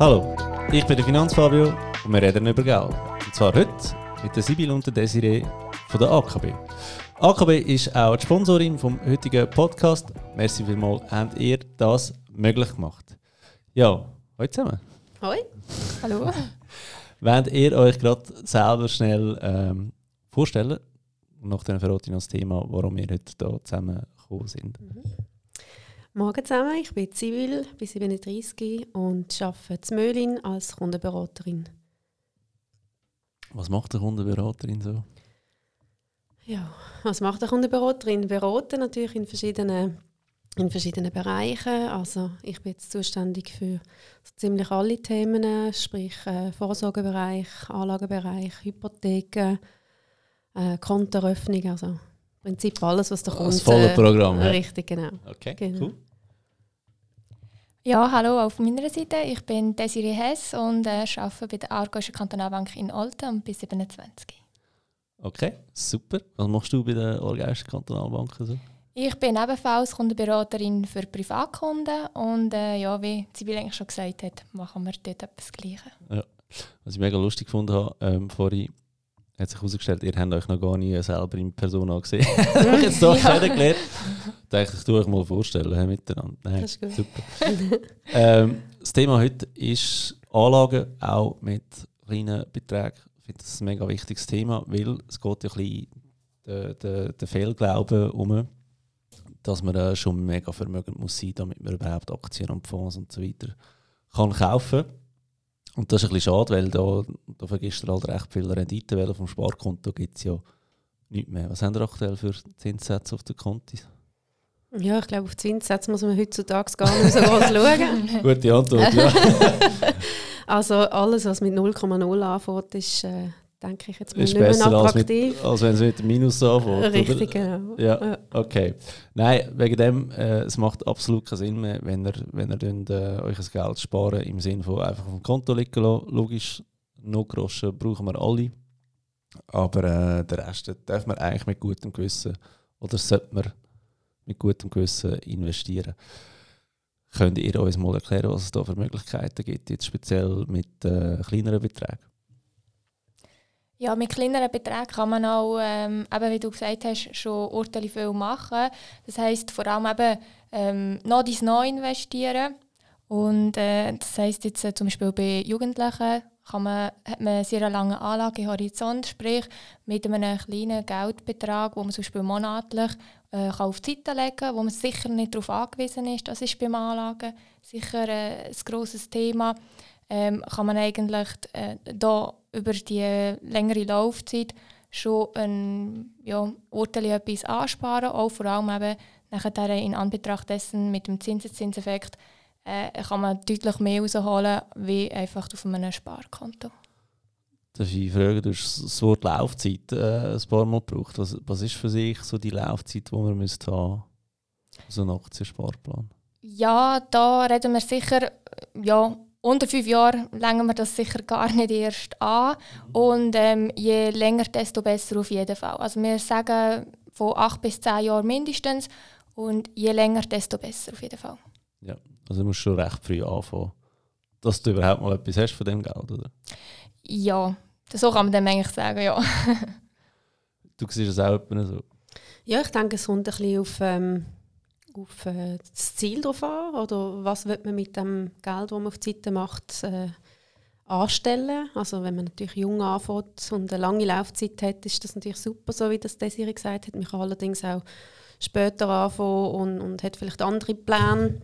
Hallo, ich bin der Finanzfabio und wir reden über Geld. Und zwar heute mit der Sibyl und der Desiree von der AKB. AKB ist auch die Sponsorin vom heutigen Podcast. Merci vielmals, habt ihr das möglich gemacht. Ja, hallo zusammen. Hoi. Hallo. Wollt ihr euch gerade selber schnell ähm, vorstellen? Und nachdem verrate ich noch das Thema, warum wir heute hier zusammengekommen sind. Morgen zusammen, ich bin Zivil, bin 37 und arbeite in Möhlin als Kundenberaterin. Was macht eine Kundenberaterin so? Ja, was macht eine Kundenberaterin? Beraten natürlich in verschiedenen, in verschiedenen Bereichen. Also ich bin jetzt zuständig für so ziemlich alle Themen, sprich äh, Vorsorgebereich, Anlagebereich, Hypotheken, äh, Kontoeröffnung, also Prinzip alles, was der Kunde... Das volle Programm. ja. Richtig, genau. Okay, Genau. cool. Ja, hallo auf meiner Seite. Ich bin Desiree Hess und äh, arbeite bei der Aargauischen Kantonalbank in Olten und bin 27. Okay, super. Was machst du bei der Aargauischen Kantonalbank? So? Ich bin ebenfalls Kundenberaterin für Privatkunden und äh, ja, wie Sibyl eigentlich schon gesagt hat, machen wir dort etwas Gleiches. Was ich mega lustig gefunden habe, ähm, vorhin hat sich herausgestellt, ihr habt euch noch gar nie selber in Persona gesehen. das habe ich jetzt doch kennengelernt. Da dachte ich, tu euch mal vorstellen hey, miteinander. Nein, Das ist gut. super. ähm, das Thema heute ist Anlagen, auch mit kleinen Beträgen. Ich finde das ein mega wichtiges Thema, weil es geht ja ein bisschen der, der, der Fehlglauben um, dass man äh, schon mega vermögend muss sein, damit man überhaupt Aktien und Fonds und so weiter kann kaufen. Und das ist ein bisschen schade, weil da, da vergisst ihr halt recht viel Rendite, weil vom Sparkonto gibt es ja nichts mehr. Was haben ihr aktuell für Zinssätze auf den Kontis? Ja, ich glaube, auf Zinssätze muss man heutzutage gar nicht so groß schauen. Gute Antwort, ja. Also alles, was mit 0,0 anfängt, ist, äh, denke ich, jetzt mal ist nicht mehr besser als, mit, attraktiv. als wenn es mit dem Minus anfängt. Richtig, genau. Ja. Okay. Nein, wegen dem, äh, es macht absolut keinen Sinn mehr, wenn ihr, wenn ihr dann, äh, euch das Geld sparen im Sinne von einfach auf dem Konto liegen lassen. Logisch, noch Groschen brauchen wir alle. Aber äh, den Rest darf man eigentlich mit gutem Gewissen oder sollte man mit gutem Gewissen investieren. Könnt ihr uns mal erklären, was es da für Möglichkeiten gibt, jetzt speziell mit äh, kleineren Beträgen? Ja, mit kleineren Beträgen kann man auch, ähm, eben wie du gesagt hast, schon urteilig viel machen. Das heisst vor allem eben ähm, noch dies neu investieren. Und äh, das heisst jetzt äh, zum Beispiel bei Jugendlichen kann man, hat man einen sehr langen Anlagehorizont, sprich mit einem kleinen Geldbetrag, wo man zum Beispiel monatlich äh, kann auf die Seite legen kann, wo man sicher nicht darauf angewiesen ist. Das ist beim Anlagen sicher äh, ein grosses Thema. Ähm, kann man eigentlich äh, da über die längere Laufzeit schon ein ja, Urteil etwas ansparen, auch vor allem eben nachher in Anbetracht dessen mit dem Zinseszinseffekt äh, kann man deutlich mehr rausholen, wie einfach auf einem Sparkonto. Darf ich fragen, du hast das Wort Laufzeit äh, ein paar Mal gebraucht. Was, was ist für sich so die Laufzeit, die man müsste haben so ein Aktiensparplan? Ja, da reden wir sicher, äh, ja, unter fünf Jahren längen wir das sicher gar nicht erst an. Und ähm, je länger, desto besser auf jeden Fall. Also wir sagen von acht bis zehn Jahren mindestens und je länger, desto besser auf jeden Fall. Also du musst schon recht früh anfangen, dass du überhaupt mal etwas hast von dem Geld, oder? Ja, so kann man dem eigentlich sagen, ja. Du siehst es auch etwa so. Ja, ich denke, es kommt ein bisschen auf, ähm, auf äh, das Ziel drauf an. Oder was wird man mit dem Geld, das man auf die Seite macht, äh, anstellen. Also wenn man natürlich jung anfängt und eine lange Laufzeit hat, ist das natürlich super, so wie das Desiree gesagt hat. Man kann allerdings auch später anfangen und, und hat vielleicht andere Pläne,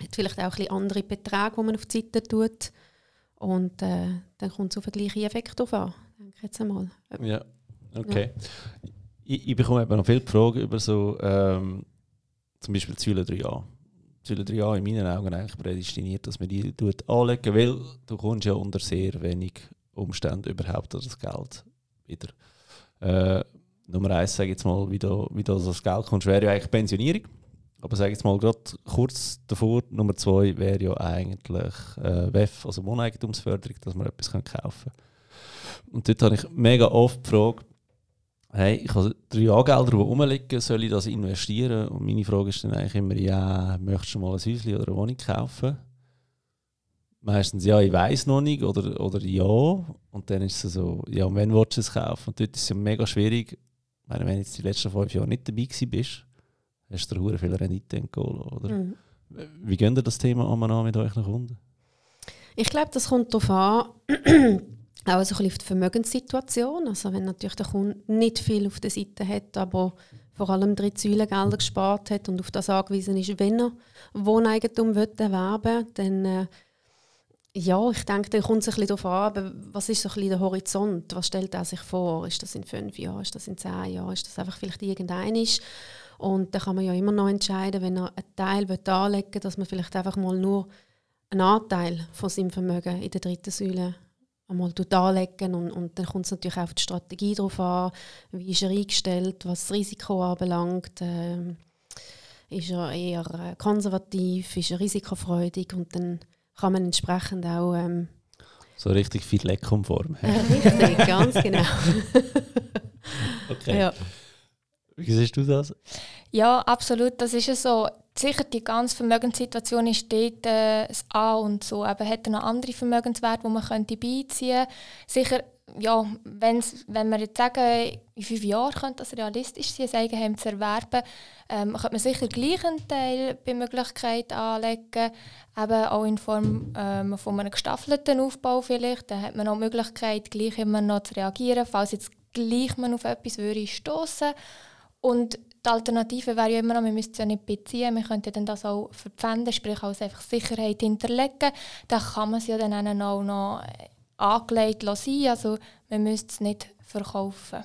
hat vielleicht auch ein bisschen andere Beträge, die man auf die Seite tut. Und äh, dann kommt es auf den gleichen Effekt drauf an, denke ich jetzt einmal. Ja, okay. Ich, ich bekomme eben noch viele Fragen über so, ähm, zum Beispiel Säule 3a. Säule 3a in meinen Augen eigentlich prädestiniert, dass man die tut anlegen, weil du kommst ja unter sehr wenig Umständen überhaupt das Geld wieder. Äh, Nummer eins, sage jetzt mal, wie du, wie du das Geld kommst, wäre ja eigentlich Pensionierung. Aber sage jetzt mal gerade kurz davor, Nummer zwei wäre ja eigentlich äh, WEF, also Wohneigentumsförderung, dass man etwas kaufen kann. Und dort habe ich mega oft die Frage, hey, ich habe drei Angelder, die rumliegen, soll ich das investieren? Und meine Frage ist dann eigentlich immer, ja, möchtest du mal ein Häuschen oder eine Wohnung kaufen? meistens, ja, ich weiß noch nicht oder, oder ja. Und dann ist es so, ja, und wenn willst du es kaufen? Und dort ist es ja mega schwierig. Meine, wenn du jetzt die letzten fünf Jahre nicht dabei bist, hast du hure viel Rendite entgehen oder? Mhm. Wie geht ihr das Thema an mit euren Kunden? Ich glaube, das kommt darauf an, auch so ein bisschen auf die Vermögenssituation. Also wenn natürlich der Kunde nicht viel auf der Seite hat, aber vor allem drei Säulengelder gespart hat und auf das angewiesen ist, wenn er Wohneigentum erwerben will, dann äh, ja, ich denke, dann kommt es ein bisschen darauf an, was ist so ein bisschen der Horizont? Was stellt er sich vor? Ist das in fünf Jahren? Ist das in zehn Jahren? Ist das einfach vielleicht irgendein ist? Und dann kann man ja immer noch entscheiden, wenn er einen Teil anlegen will, dass man vielleicht einfach mal nur einen Anteil von seinem Vermögen in der dritten Säule einmal anlegen und, und dann kommt es natürlich auch auf die Strategie darauf an, wie ist er eingestellt, was das Risiko anbelangt. Äh, ist er eher äh, konservativ, ist er risikofreudig und dann kann man entsprechend auch... Ähm, so richtig viel Leckkonform. Äh, richtig, ganz genau. okay. Ja. Wie siehst du das? Ja, absolut. Das ist so. Sicher, die ganze Vermögenssituation ist dort äh, das A und so. Aber hat er noch andere Vermögenswerte, die man könnte beiziehen könnte? Sicher, ja, wenn's, wenn wir jetzt sagen, in fünf Jahren könnte das realistisch sein, ein Eigenheim zu erwerben, ähm, könnte man sicher gleich einen Teil bei Möglichkeit anlegen, eben auch in Form ähm, von einem gestaffelten Aufbau vielleicht. Dann hat man auch die Möglichkeit, gleich immer noch zu reagieren, falls jetzt gleich man auf etwas würde stoßen und die Alternative wäre ja immer noch, wir müssten es ja nicht beziehen, wir könnten dann das auch verpfänden, sprich als einfach Sicherheit hinterlegen. Dann kann man es ja dann auch noch angelegt sein, also man müsste es nicht verkaufen.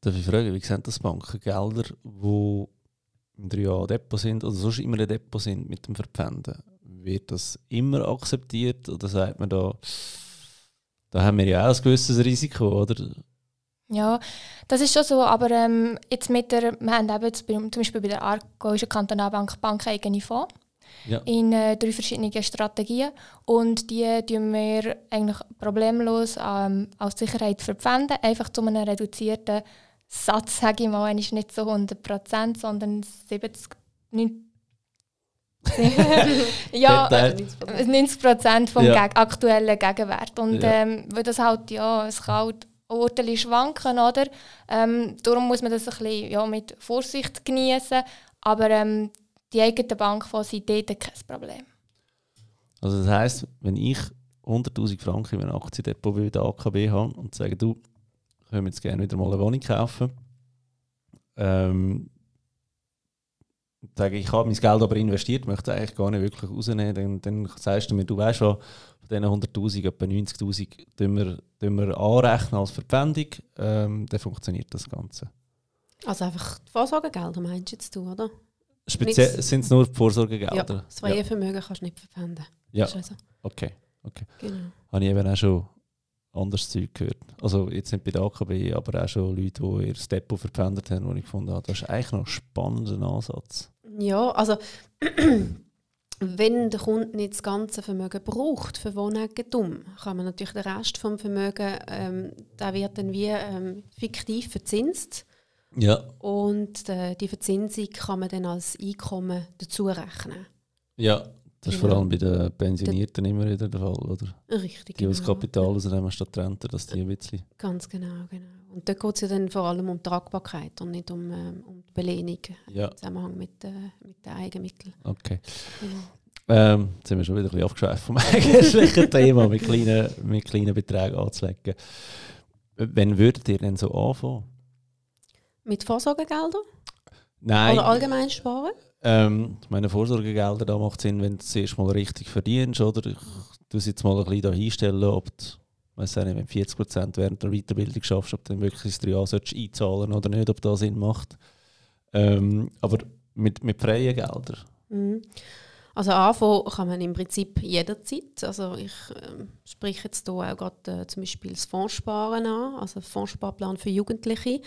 Darf ich fragen, wie sehen das Bankengelder, die im drei Jahren Depot sind oder sonst immer ein Depot sind mit dem Verpfänden? Wird das immer akzeptiert oder sagt man da, da haben wir ja auch ein gewisses Risiko, oder? Ja, das ist schon so, aber ähm, jetzt mit der, wir haben eben jetzt zum Beispiel bei der Argoischen Kantonalbank bankeigene Fonds ja. in äh, drei verschiedenen Strategien und die tun wir eigentlich problemlos ähm, als Sicherheit verpfänden, einfach zu einem reduzierten Satz, sage ich mal, ist nicht so 100%, sondern 70, 90, ja, 90 Prozent vom ja. aktuellen Gegenwert. Und ja. ähm, weil das halt, ja, es kann halt Urteile schwanken, oder? Ähm, darum muss man das ein bisschen ja, mit Vorsicht genießen. Aber ähm, die eigene Bank sind dort kein Problem. Also das heisst, wenn ich 100'000 Franken in einem Aktiendepot bei der AKB habe und sage, du, können wir jetzt gerne wieder mal eine Wohnung kaufen, ähm, sage ich, habe mein Geld aber investiert, möchte es eigentlich gar nicht wirklich rausnehmen, dann, dann sagst du mir, du weißt schon, diesen 100'000 etwa 90'000 tun wir, tun wir anrechnen als Verpfändung, ähm, dann funktioniert das Ganze. Also einfach die Vorsorgegelder meinst du jetzt du, oder? Speziell sind es nur die Vorsorgegelder? Ja, das freie ja. Vermögen kannst du nicht verpfänden. Ja, also. okay. okay. Genau. Habe ich eben auch schon anderes Zeug gehört. Also jetzt nicht bei der AKB, aber auch schon Leute, die ihr Depot verpfändet haben, wo ich gefunden habe, das ist eigentlich noch ein spannender Ansatz. Ja, also wenn der Kunde nicht das ganze Vermögen braucht für Wohneigentum, kann man natürlich den Rest vom Vermögen, ähm, der wird dann wie ähm, fiktiv verzinst. Ja. Und äh, die Verzinsung kann man dann als Einkommen dazu rechnen. Ja, das ist genau. vor allem bei den Pensionierten immer wieder der Fall, oder? Richtig. Die, die das genau. Kapital rausnehmen statt Rente, dass die ein bisschen... Ganz genau, genau. Und da geht es ja dann vor allem um Tragbarkeit und nicht um, ähm, um die Belehnung ja. im Zusammenhang mit, äh, mit den Eigenmitteln. Okay. Genau. Ähm, jetzt sind wir schon wieder ein bisschen abgeschweift vom eigentlichen Thema, mit kleinen, mit kleinen Beträgen anzulegen. Wann würdet ihr denn so anfangen? Mit Vorsorgegeldern? Nein. Oder allgemein sparen? Ähm, meine Vorsorgegelder da macht Sinn, wenn du es erst mal richtig verdienst, oder? Ich tue es jetzt mal ein bisschen da hinstellen, ob du weiß nicht, wenn du 40 Prozent während der Weiterbildung schaffst, ob du dann wirklich das drei Jahre einzahlen oder nicht, ob das Sinn macht. Ähm, aber mit, mit freien Geldern. Mhm. Also anfangen kann man im Prinzip jederzeit. Also ich äh, spreche jetzt hier auch gerade äh, zum Beispiel das Fondssparen an, also Fondssparplan für Jugendliche.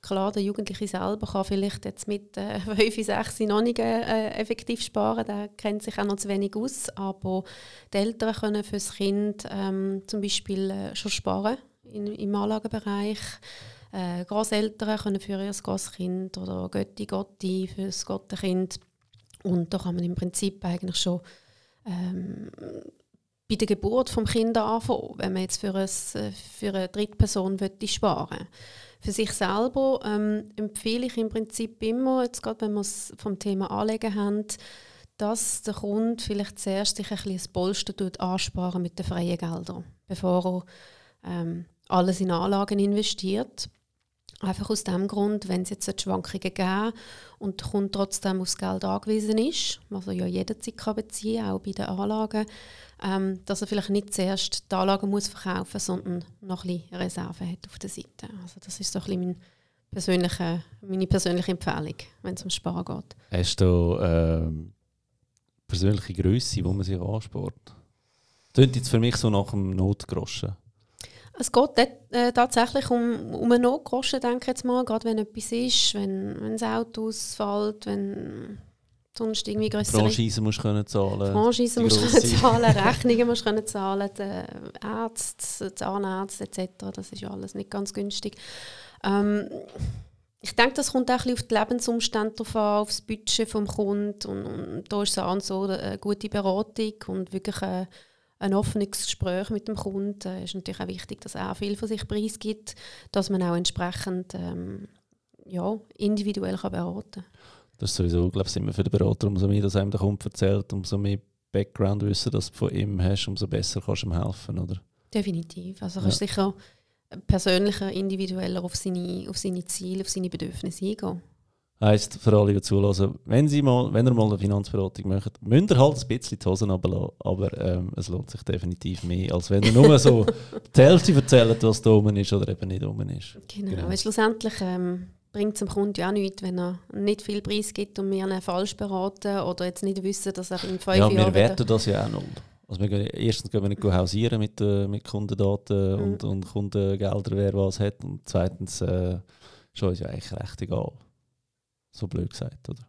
Klar, der Jugendliche selber kann vielleicht jetzt mit äh, 5, 6 noch nicht äh, effektiv sparen, der kennt sich auch noch zu wenig aus, aber die Eltern können für das Kind ähm, zum Beispiel äh, schon sparen in, im Anlagebereich. Äh, Großeltern können für ihr Großkind oder Götti, Gotti für das Gottenkind. Und da kann man im Prinzip eigentlich schon ähm, bei der Geburt vom Kind anfangen, wenn man jetzt für, ein, für eine Drittperson sparen will. Für sich selber ähm, empfehle ich im Prinzip immer, jetzt gerade wenn wir es vom Thema Anlegen haben, dass der Kunde vielleicht zuerst sich ein bisschen ein Polster ansparen mit den freien Geldern, bevor er ähm, alles in Anlagen investiert. Einfach aus dem Grund, wenn es jetzt Schwankungen geben und der Kunde trotzdem aufs Geld angewiesen ist, was er ja jederzeit kann beziehen kann, auch bei den Anlagen, ähm, dass er vielleicht nicht zuerst die Anlagen muss verkaufen muss, sondern noch ein bisschen Reserve hat auf der Seite. Also das ist so ein bisschen mein persönliche, meine persönliche Empfehlung, wenn es um Sparen geht. Hast du ähm, persönliche Größe, wo man sich anspart? Das klingt jetzt für mich so nach einem Notgroschen. Es geht äh, tatsächlich um, um einen Notgroschen, denke ich jetzt mal, gerade wenn etwas ist, wenn, wenn das Auto ausfällt, wenn sonst irgendwie größere... Franchise musst können zahlen. Franchise musst können zahlen, Rechnungen musst können zahlen, die Ärzte, Zahnärzte etc., das ist ja alles nicht ganz günstig. Ähm, ich denke, das kommt auch ein bisschen auf die Lebensumstände drauf an, auf das Budget des Kunden und, und da ist es auch so eine gute Beratung und wirklich eine ein offenes Gespräch mit dem Kunden. Es ist natürlich auch wichtig, dass er auch viel von sich preisgibt, dass man auch entsprechend ähm, ja, individuell kann beraten kann. Das ist sowieso, glaube ich, immer für den Berater, umso mehr, dass einem der Kunde erzählt, umso mehr Background-Wissen, das du von ihm hast, umso besser kannst du ihm helfen, oder? Definitiv. Also kannst ja. sicher persönlicher, individueller auf seine, auf seine Ziele, auf seine Bedürfnisse eingehen. Heißt für alle, die zulassen, wenn, Sie mal, wenn ihr mal eine Finanzberatung möchtet, müsst ihr halt ein bisschen die Hosen runterlassen, aber ähm, es lohnt sich definitiv mehr, als wenn ihr nur so die Hälfte erzählt, was da oben ist oder eben nicht oben ist. Genau, genau. weil schlussendlich ähm, bringt es dem Kunden ja auch nichts, wenn er nicht viel Preis gibt und wir ihn falsch beraten oder jetzt nicht wissen, dass er in fünf ja, Jahren... Ja, wir werten das ja auch noch. Also wir gehen, erstens gehen wir nicht hausieren mit, äh, mit Kundendaten mhm. und, und Kundengelder, wer was hat und zweitens äh, ist uns ja eigentlich recht egal. So blöd gesagt, oder?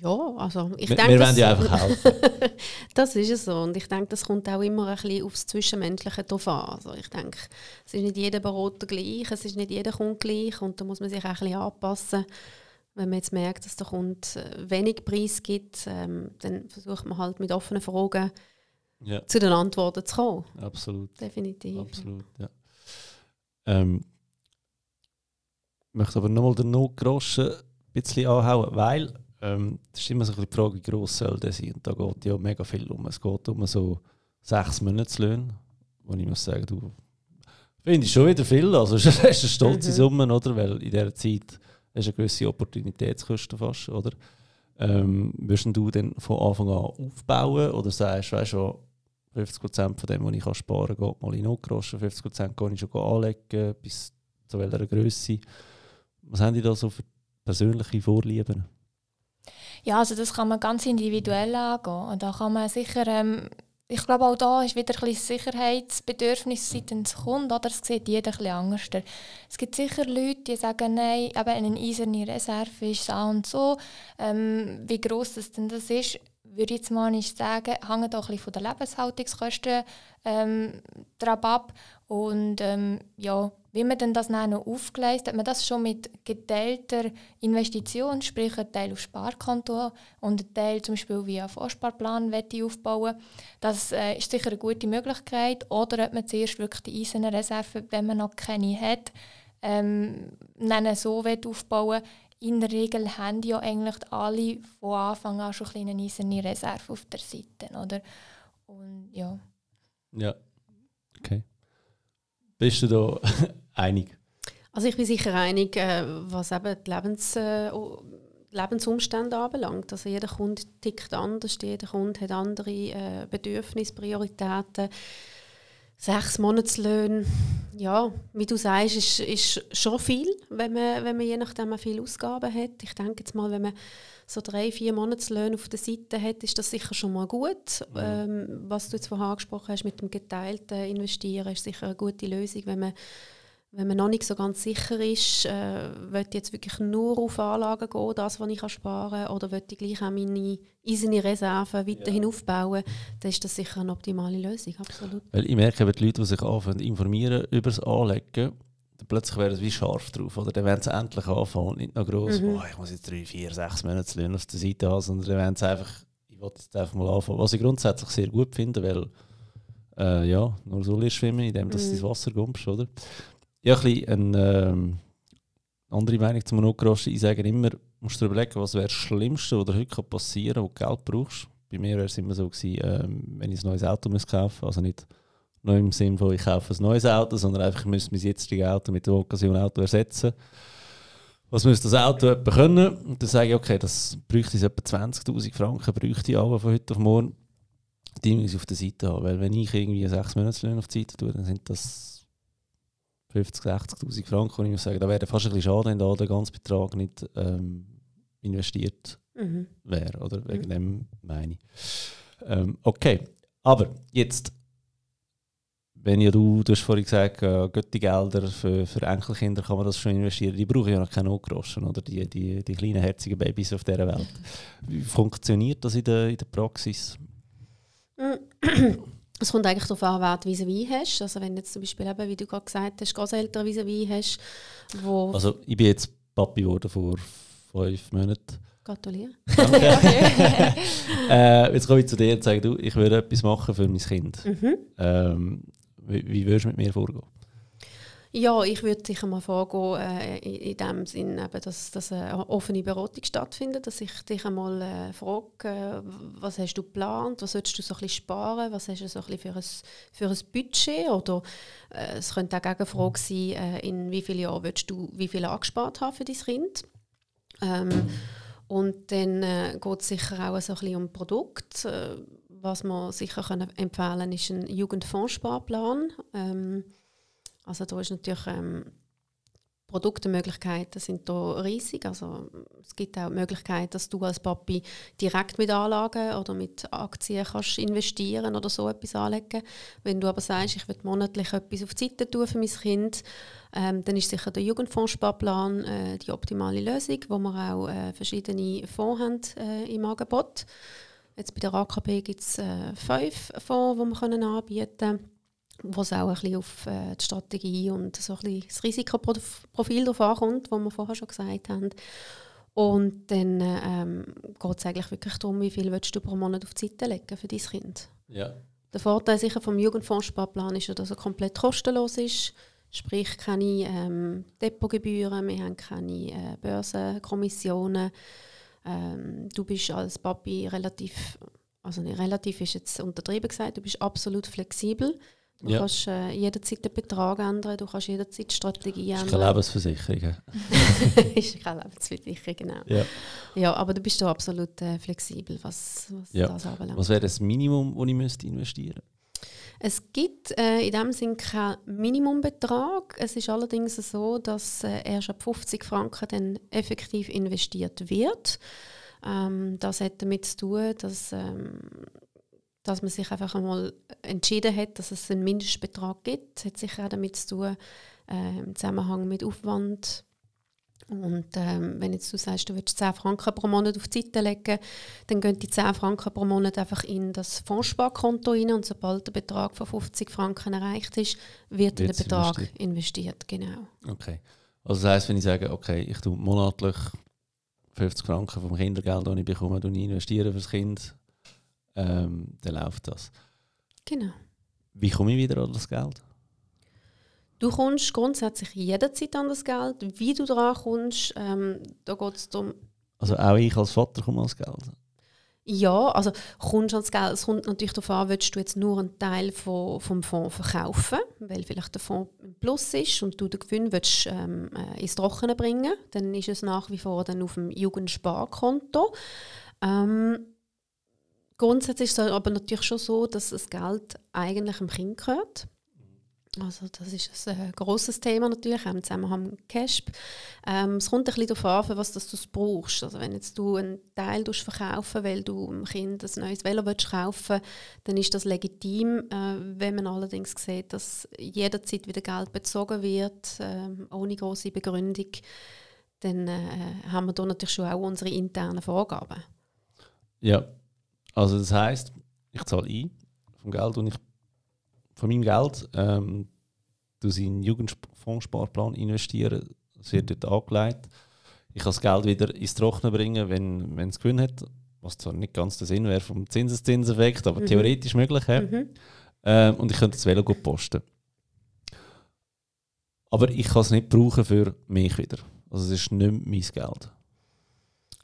Ja, also ich wir, denke... Wir wollen ja einfach helfen. das ist es so und ich denke, das kommt auch immer ein bisschen aufs Zwischenmenschliche drauf an. Also ich denke, es ist nicht jeder Berater gleich, es ist nicht jeder Kunde gleich und da muss man sich auch ein bisschen anpassen. Wenn man jetzt merkt, dass der Kunde äh, wenig Preis gibt, ähm, dann versucht man halt mit offenen Fragen ja. zu den Antworten zu kommen. Absolut. Definitiv. Absolut, ja. Ähm, ich möchte aber nochmal den Notgroschen ein bisschen anhauen, weil ähm, das ist immer so ein bisschen die Frage, wie gross soll der sein? Und da geht ja mega viel um. Es geht um so sechs Monatslöhne, wo ich muss sagen, du finde ich schon wieder viel. Also es ist eine stolze mhm. Summe, oder? Weil in dieser Zeit hast du eine gewisse Opportunitätskosten fast, oder? Ähm, du dann von Anfang an aufbauen oder sagst, weißt du, 50% von dem, was ich sparen kann, geht mal in Notgroschen, 50% kann ich schon anlegen, bis zu welcher Größe. Was haben die da so für persönliche Vorlieben? Ja, also das kann man ganz individuell angehen. Und da kann man sicher, ähm, ich glaube auch da ist wieder ein bisschen Sicherheitsbedürfnis seitens Kunden, oder? Das sieht jeder ein anders. Es gibt sicher Leute, die sagen, nein, eben eine eiserne Reserve ist so und so. Ähm, wie gross das denn das ist, würde ich jetzt mal nicht sagen, hängt auch ein bisschen von den Lebenshaltungskosten ähm, ab. Und ähm, ja, wie man denn das noch aufgeleistet hat, man das schon mit geteilter Investition, sprich ein Teil auf Sparkonto und ein Teil zum Beispiel via Vorsparplan aufbauen Das äh, ist sicher eine gute Möglichkeit. Oder ob man zuerst wirklich die eiserne Reserve, wenn man noch keine hat, ähm, so aufbauen In der Regel haben ja eigentlich alle von Anfang an schon eine eiserne Reserve auf der Seite. Oder? Und, ja. ja, okay. Bist du da einig? Also ich bin sicher einig, äh, was eben die Lebens, äh, Lebensumstände anbelangt. Also jeder Kunde tickt anders, jeder Kunde hat andere äh, Bedürfnisse, Prioritäten. Sechs Monatslöhne, ja, wie du sagst, ist, ist schon viel, wenn man, wenn man je nachdem viel Ausgaben hat. Ich denke jetzt mal, wenn man so drei, vier Monatslöhne auf der Seite hat, ist das sicher schon mal gut. Mhm. Ähm, was du jetzt vorhin angesprochen hast mit dem geteilten Investieren, ist sicher eine gute Lösung, wenn man wenn man noch nicht so ganz sicher ist, äh, will ich jetzt wirklich nur auf Anlagen gehen, das, was ich sparen kann, oder will ich gleich auch meine eiserne Reserven weiterhin ja. aufbauen, dann ist das sicher eine optimale Lösung, absolut. Weil ich merke, wenn die Leute, die sich anfangen informieren über das Anlegen, plötzlich werden sie wie scharf drauf. Oder dann werden sie endlich anfangen und nicht noch gross, mhm. oh, ich muss jetzt drei, vier, sechs Monate auf der Seite haben, sondern dann werden sie einfach, ich wollte jetzt einfach mal anfangen. Was ich grundsätzlich sehr gut finde, weil äh, ja, nur so lernst schwimmen, indem du Mhm. ins Wasser kommst, oder? Ich habe ein bisschen eine ähm, andere Meinung zum Monogaraschen. Ich sage immer, musst du überlegen, was wäre das Schlimmste, was dir heute passieren kann, wo du Geld brauchst. Bei mir wäre es immer so gewesen, ähm, wenn ich ein neues Auto muss kaufen also nicht nur im Sinne von, ich kaufe ein neues Auto, sondern einfach, ich müsste mein jetziges Auto mit dem Occasion-Auto ersetzen. Was müsste das Auto etwa können? Und dann sage ich, okay, das bräuchte es etwa 20'000 Franken, bräuchte ich alle von heute auf morgen. Die muss ich auf der Seite haben, weil wenn ich irgendwie 6 Monatslöhne auf die Seite tue, dann sind das 50'000, 60'000 Franken und ich muss sagen, da wäre fast ein bisschen schade, wenn da der ganze Betrag nicht ähm, investiert Mhm. wäre, oder? Wegen dem meine ich. Ähm, okay, aber jetzt, wenn ja du, du hast vorhin gesagt, äh, Götti-Gelder für, für Enkelkinder kann man das schon investieren, die brauchen ja noch keine Notgroschen, oder? Die, die, die kleinen herzigen Babys auf dieser Welt. Wie funktioniert das in der, in der Praxis? Es kommt eigentlich darauf an, wer du vis-à-vis hast. Also wenn du jetzt zum Beispiel, eben, wie du gerade gesagt hast, Großeltern vis-à-vis hast, wo... Also ich bin jetzt Papi geworden vor fünf Monaten. Gratuliere. äh, jetzt komme ich zu dir und sage, du, ich würde etwas machen für mein Kind. Mhm. Ähm, wie, wie würdest du mit mir vorgehen? Ja, ich würde sicher mal vorgehen, äh, in, dem Sinn, eben, dass, dass eine offene Beratung stattfindet, dass ich dich einmal äh, frage, äh, was hast du geplant, was sollst du so ein bisschen sparen, was hast du so ein bisschen für ein, für ein Budget oder äh, es könnte auch eine Gegenfrage sein, äh, in wie vielen Jahren willst du wie viel angespart haben für dein Kind. Ähm, und dann äh, geht es sicher auch so ein bisschen um Produkt. Äh, was man sicher können empfehlen ist ein Jugendfondssparplan. Ähm, also da ist natürlich ähm, Produktemöglichkeiten sind da riesig. Also es gibt auch die Möglichkeit, dass du als Papi direkt mit Anlagen oder mit Aktien kannst investieren oder so etwas anlegen. Wenn du aber sagst, ich will monatlich etwas auf die Seite tun für mein Kind, ähm, dann ist sicher der Jugendfondssparplan äh, die optimale Lösung, wo wir auch äh, verschiedene Fonds haben äh, im Angebot. Jetzt bei der AKB gibt es äh, fünf Fonds, die wir anbieten können wo es auch ein bisschen auf äh, die Strategie und so ein bisschen das Risikoprofil darauf ankommt, was wir vorher schon gesagt haben. Und dann ähm, geht es eigentlich wirklich darum, wie viel willst du pro Monat auf die Seite legen für dein Kind. Ja. Der Vorteil sicher vom Jugendfondssparplan ist dass er komplett kostenlos ist. Sprich, keine ähm, Depotgebühren, wir haben keine äh, Börsenkommissionen. Ähm, du bist als Papi relativ, also nicht relativ ist jetzt untertrieben gesagt, du bist absolut flexibel. Du Ja. kannst äh, jederzeit den Betrag ändern, du kannst jederzeit die Strategie Das ist keine ändern. Lebensversicherung. ist keine Lebensversicherung, genau. Ja. Ja, aber du bist da absolut äh, flexibel, was, was Ja. das anbelangt. Was wäre das Minimum, das ich müsste investieren Es gibt äh, in dem Sinne keinen Minimumbetrag. Es ist allerdings so, dass äh, erst ab 50 Franken dann effektiv investiert wird. Ähm, das hat damit zu tun, dass, ähm, dass man sich einfach einmal entschieden hat, dass es einen Mindestbetrag gibt. Das hat sicher auch damit zu tun, äh, im Zusammenhang mit Aufwand. Und ähm, wenn jetzt du sagst, du willst 10 Franken pro Monat auf die Seite legen, dann gehen die 10 Franken pro Monat einfach in das Fondssparkonto rein und sobald der Betrag von 50 Franken erreicht ist, wird der Betrag investiert. investiert. Genau. Okay. Also das heisst, wenn ich sage, okay, ich tue monatlich 50 Franken vom Kindergeld, das ich bekomme, investiere fürs Kind, ähm, dann läuft das. genau. Wie komme ich wieder an das Geld? Du kommst grundsätzlich jederzeit an das Geld. Wie du dran kommst, ähm, da geht es darum, Also auch ich als Vater komme ans Geld. Ja, also kommst ans Geld. Es kommt natürlich darauf an, willst du jetzt nur einen Teil von, vom Fonds verkaufen, weil vielleicht der Fonds im Plus ist und du den Gewinn willst, ähm, äh, ins Trockene bringen, dann ist es nach wie vor dann auf dem Jugendsparkonto. Ähm, grundsätzlich ist es aber natürlich schon so, dass das Geld eigentlich dem Kind gehört. Also das ist ein äh, grosses Thema natürlich, auch im Zusammenhang mit Cash. Ähm, es kommt ein bisschen darauf an, was du brauchst. Also wenn jetzt du einen Teil verkaufen weil du dem Kind ein neues Velo willst kaufen dann ist das legitim. Äh, wenn man allerdings sieht, dass jederzeit wieder Geld bezogen wird, ähm, ohne große Begründung, dann äh, haben wir da natürlich schon auch unsere internen Vorgaben. Ja. Also das heisst, ich zahle ein vom Geld und ich von meinem Geld ähm, du in einen Jugendfondssparplan investieren. Es wird dort angelegt. Ich kann das Geld wieder ins Trockene bringen, wenn, wenn es Gewinn hat. was zwar nicht ganz der Sinn wäre vom Zinseszinseffekt, aber Mhm. theoretisch möglich. Ja? Mhm. Ähm, und ich könnte das Velo gut posten. Aber ich kann es nicht brauchen für mich wieder. Also es ist nicht mein Geld.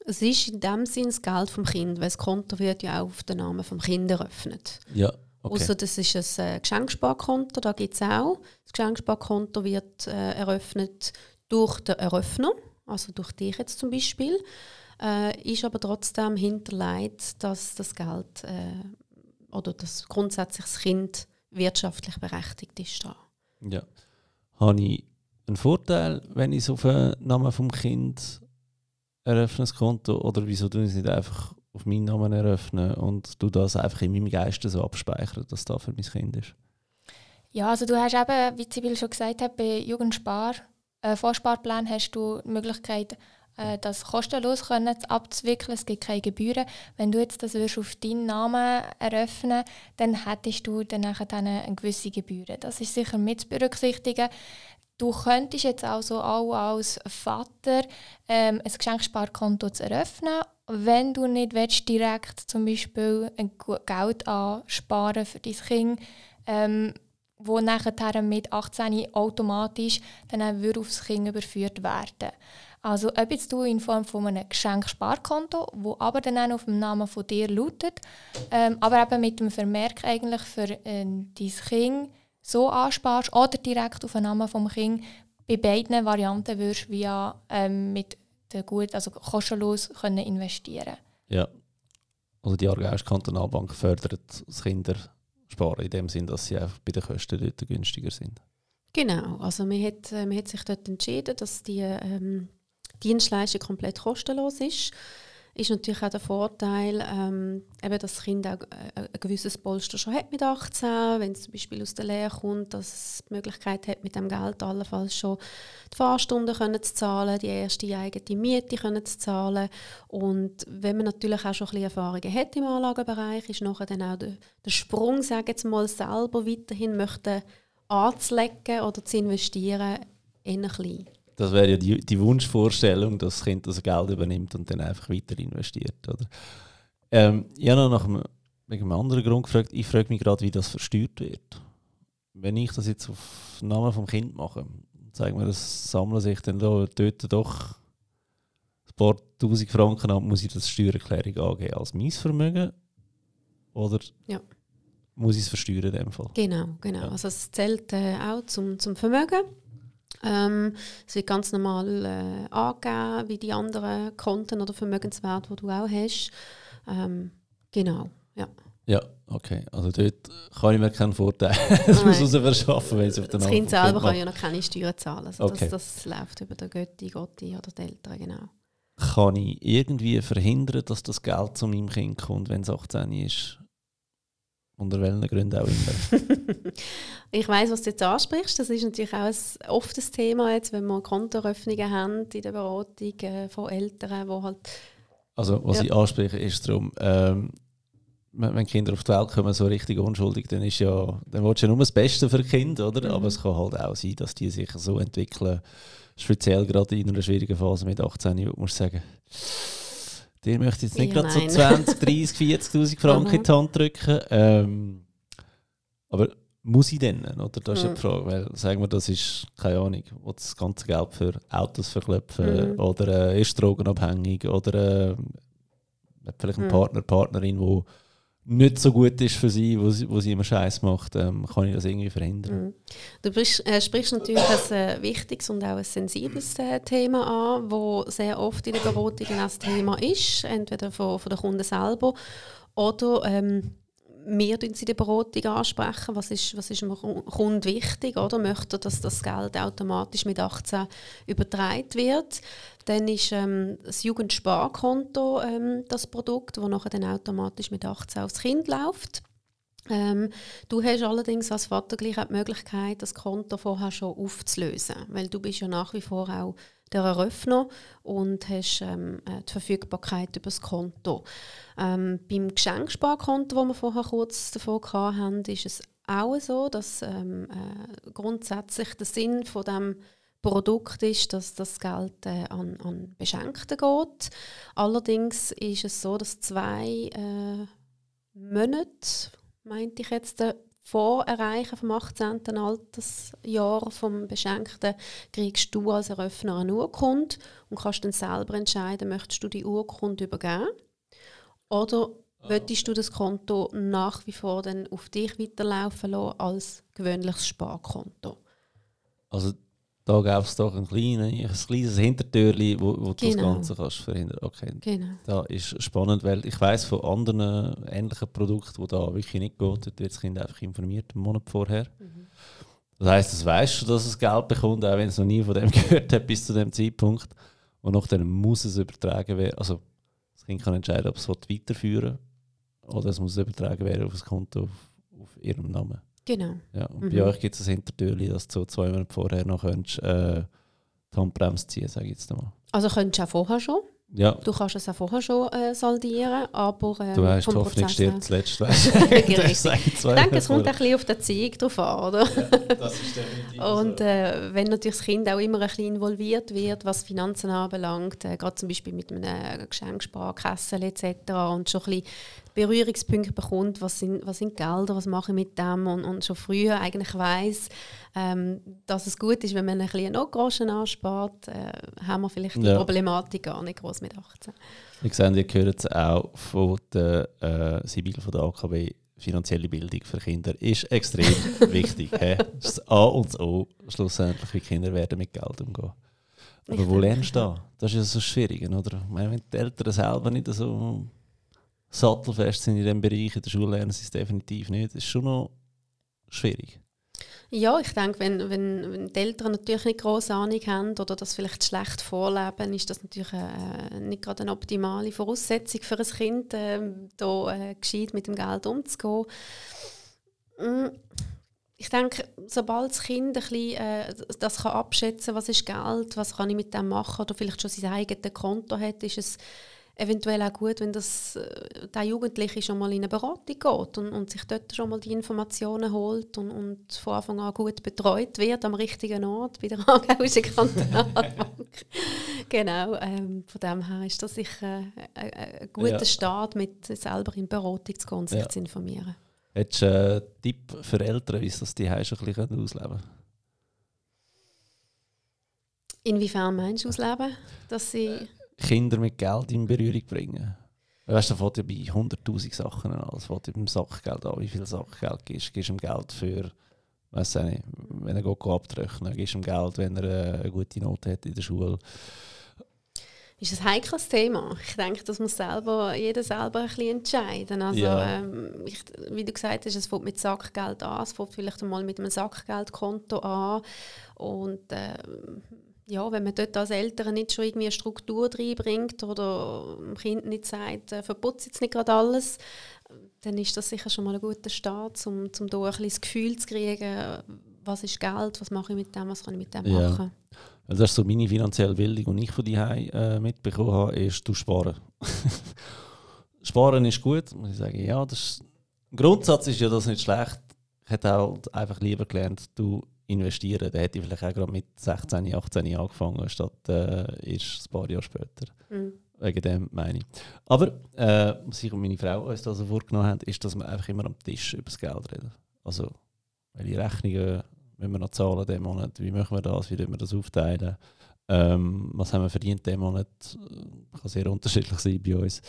Es ist in dem Sinn das Geld vom Kind, weil das Konto wird ja auch auf den Namen vom Kind eröffnet. Ja, okay. Außer das ist ein äh, Geschenksparkonto, da gibt es auch. Das Geschenksparkonto wird äh, eröffnet durch den Eröffner, also durch dich jetzt zum Beispiel, äh, ist aber trotzdem hinterlegt, dass das Geld äh, oder dass grundsätzlich das Kind wirtschaftlich berechtigt ist. Da. Ja. Habe ich einen Vorteil, wenn ich es auf den Namen vom Kind eröffne? Oder wieso tue ich es nicht einfach auf meinen Namen eröffnen und du das einfach in meinem Geist so abspeichern, dass das für mein Kind ist? Ja, also du hast eben, wie Sibyl schon gesagt hat, bei Jugendspar, äh, Vorsparplan hast du die Möglichkeit, äh, das kostenlos können abzuwickeln. Es gibt keine Gebühren. Wenn du jetzt das würdest auf deinen Namen eröffnen dann hättest du dann eine gewisse Gebühren. Das ist sicher mit zu berücksichtigen. Du könntest jetzt also auch als Vater ähm, ein Geschenksparkonto zu eröffnen, wenn du nicht willst, direkt zum Beispiel ein Geld ansparen für dein Kind, ähm, wo nachher mit 18 automatisch dann auch aufs Kind überführt werden. Also ob jetzt du in Form von einem Geschenksparkonto, wo aber dann auch auf dem Namen von dir lautet, ähm, aber eben mit dem Vermerk eigentlich für äh, dein Kind so ansparst oder direkt auf den Namen vom Kind, bei beiden Varianten würdest du via ähm, mit der gut, also kostenlos können investieren. Ja. Also die Aargauische Kantonalbank fördert das Kindersparen in dem Sinn, dass sie einfach bei den Kosten dort günstiger sind. Genau, also man hat, äh, man hat sich dort entschieden, dass die ähm, Dienstleistung komplett kostenlos ist. Ist natürlich auch der Vorteil, ähm, eben, dass das Kind auch äh, ein gewisses Polster schon hat mit 18, wenn es zum Beispiel aus der Lehre kommt, dass es die Möglichkeit hat, mit dem Geld allenfalls schon die Fahrstunden können zu zahlen, die erste eigene Miete können zu zahlen. Und wenn man natürlich auch schon ein bisschen Erfahrungen hat im Anlagenbereich, ist nachher dann auch der, der Sprung, sage jetzt mal, selber weiterhin möchte anzulegen oder zu investieren, eher klein. Das wäre ja die, die Wunschvorstellung, dass das Kind das Geld übernimmt und dann einfach weiter investiert. Oder? Ähm, ich habe noch nach einem, wegen einem anderen Grund gefragt. Ich frage mich gerade, wie das versteuert wird. Wenn ich das jetzt auf den Namen vom Kind mache, sagen wir, das sammeln sich dann da, dort doch ein paar tausend Franken ab, muss ich das Steuererklärung angeben als mein Vermögen? Oder Ja. muss ich es versteuern in dem Fall? Genau, genau. Ja. Also es zählt äh, auch zum, zum Vermögen. Ähm, es wird ganz normal äh, angegeben, wie die anderen Konten oder Vermögenswerte, die du auch hast. Ähm, genau, ja. Ja, okay. Also dort kann ich mir keinen Vorteil daraus verschaffen, wenn es auf den Das Kind selber kann ja noch keine Steuern zahlen. Also Okay. das, das läuft über den Götti, Gotti oder die Eltern, genau. Kann ich irgendwie verhindern, dass das Geld zu meinem Kind kommt, wenn es 18 ist? Unter welchen Gründen auch immer. ich weiß, was du jetzt ansprichst. Das ist natürlich auch ein, oft ein Thema, jetzt, wenn wir Kontoeröffnungen haben in der Beratung äh, von Eltern, die halt Also, was Ja. ich anspreche, ist darum, ähm, wenn Kinder auf die Welt kommen, so richtig unschuldig, dann ist ja, dann willst du ja nur das Beste für Kind, oder? Mhm. Aber es kann halt auch sein, dass die sich so entwickeln, speziell gerade in einer schwierigen Phase mit 18, wo du musst sagen, dir möchte jetzt nicht Ja, gerade so nein. 20, 30, 40'000 Franken in die Hand drücken. Ähm, aber muss ich denn? Oder? Das ist ja Mhm. die Frage. Weil, sagen wir, das ist, keine Ahnung, will das ganze Geld für Autos verklopfen Mhm. oder äh, ist drogenabhängig oder äh, vielleicht einen Mhm. Partner, Partnerin, wo nicht so gut ist für sie, wo sie, wo sie immer Scheiß macht, ähm, kann ich das irgendwie verhindern. Mhm. Du sprichst, äh, sprichst natürlich ein äh, wichtiges und auch ein sensibles äh, Thema an, wo sehr oft in der Beratung ein Thema ist, entweder von, von den Kunden selber oder ähm, tun sie der Beratung ansprechen, was ist, was ist dem Ku- Kunden wichtig, oder? Möchte dass das Geld automatisch mit 18 übertragen wird. Dann ist ähm, das Jugendsparkonto ähm, das Produkt, das dann automatisch mit 18 aufs Kind läuft. Ähm, du hast allerdings als Vater gleich auch die Möglichkeit, das Konto vorher schon aufzulösen, weil du bist ja nach wie vor auch der Eröffner und hast ähm, äh, die Verfügbarkeit über das Konto. Ähm, beim Geschenksparkonto, wo wir vorher kurz davon hatten, ist es auch so, dass ähm, äh, grundsätzlich der Sinn von dem Produkt ist, dass das Geld äh, an, an Beschenkte geht. Allerdings ist es so, dass zwei äh, Monate, meinte ich jetzt, äh, vor Erreichen vom 18. Altersjahr vom Beschenkten kriegst du als Eröffner eine Urkunde und kannst dann selber entscheiden, möchtest du die Urkunde übergeben oder ah, Möchtest du das Konto nach wie vor dann auf dich weiterlaufen lassen als gewöhnliches Sparkonto? Also da gäbe es doch ein, kleine, ein kleines Hintertürchen, wo, wo genau. du das genau. Ganze kannst verhindern Okay, genau. Da ist spannend, weil ich weiß von anderen ähnlichen Produkten, wo da wirklich nicht geht, dort wird das Kind einfach informiert, einen Monat vorher. Mhm. Das heisst, es weißt du, dass es Geld bekommt, auch wenn es noch nie von dem gehört hat bis zu dem Zeitpunkt. Und nachher muss es übertragen werden. Also das Kind kann entscheiden, ob es weiterführen will oder es muss übertragen werden auf das Konto auf, auf ihrem Namen. Genau. Ja, und mhm. bei euch gibt es ein Hintertürchen, dass du zwei Monate vorher noch könntest, äh, die Handbremse ziehen sage ich jetzt mal. Also könntest du auch vorher schon? Ja. Du kannst es auch vorher schon äh, saldieren, aber ähm, Du hast Hoffnung stirbt zuletzt, weißt du. ich denke, es kommt ein bisschen auf den Zeug drauf an, oder? Ja, das ist definitiv Und äh, wenn natürlich das Kind auch immer ein bisschen involviert wird, was Finanzen anbelangt, äh, gerade zum Beispiel mit einem Geschenksparkassen etc. und schon ein bisschen Berührungspunkte bekommt, was sind, was sind Gelder, was mache ich mit dem und, und schon früher eigentlich weiß, ähm, dass es gut ist, wenn man ein bisschen Notgroschen anspart, äh, haben wir vielleicht die ja. Problematik gar nicht groß mit 18. Ich sehe, ihr gehört es auch von der äh, Sibyl von der AKW finanzielle Bildung für Kinder ist extrem wichtig. He? Das ist A und das O, schlussendlich, wie Kinder werden mit Geld umgehen. Aber ich wo lernst du da? Das ist ja so schwierig, oder? Ich meine, wenn die Eltern selber nicht so sattelfest sind in diesem Bereich, in der Schule lernen sie es definitiv nicht. Das ist schon noch schwierig. Ja, ich denke, wenn, wenn, wenn die Eltern natürlich nicht große Ahnung haben oder das vielleicht schlecht vorleben, ist das natürlich äh, nicht gerade eine optimale Voraussetzung für ein Kind, äh, da äh, gescheit mit dem Geld umzugehen. Mm, ich denke, sobald das Kind ein bisschen, äh, das kann abschätzen was ist Geld, was kann ich mit dem machen oder vielleicht schon sein eigenes Konto hat, ist es eventuell auch gut, wenn das, äh, der Jugendliche schon mal in eine Beratung geht und, und sich dort schon mal die Informationen holt und, und von Anfang an gut betreut wird am richtigen Ort bei der Aargauischen Kantonalbank. genau, ähm, von dem her ist das sicher ein, ein guter ja. Start, mit selber in Beratung zu gehen und sich ja. zu informieren. Hättest du einen Tipp für Eltern, wie sie das die schon ein bisschen ausleben können? Inwiefern meinst du ausleben? Dass sie Kinder mit Geld in Berührung bringen. Weißt du, da fängt ja bei 100.000 Sachen an. Es fängt beim Sachgeld an. Wie viel Sachgeld gibst du? Gibst du ihm Geld für, weiß nicht, wenn er geht abtrechnen, gibst du ihm Geld, wenn er äh, eine gute Note hat in der Schule. Ist ein heikles Thema. Ich denke, das muss selber, jeder selber ein bisschen entscheiden. Also, ja. ähm, ich, wie du gesagt hast, es fängt mit Sackgeld an, es fängt vielleicht einmal mit einem Sackgeldkonto an. Und äh, ja, wenn man dort als Eltern nicht schon irgendwie eine Struktur reinbringt oder dem Kind nicht sagt, äh, verputzt jetzt nicht gerade alles, dann ist das sicher schon mal ein guter Start, um, um da ein bisschen das Gefühl zu kriegen, was ist Geld, was mache ich mit dem, was kann ich mit dem ja. machen. Also das ist so meine finanzielle Bildung, die ich von dir äh, mitbekommen habe, ist, du sparen. sparen ist gut, muss ich sagen. Ja, das ist, Grundsatz ist ja das nicht schlecht. Ich hätte auch einfach lieber gelernt, du investieren. Dann hätte ich vielleicht auch gerade mit 16, 18 angefangen, statt äh, erst ein paar Jahre später. Mhm. Wegen dem meine ich. Aber äh, was ich und meine Frau uns da so vorgenommen haben, ist, dass wir einfach immer am Tisch über das Geld reden. Also, welche Rechnungen müssen wir noch zahlen diesen Monat, wie machen wir das, wie wir das aufteilen, ähm, was haben wir verdient diesen Monat, kann sehr unterschiedlich sein bei uns.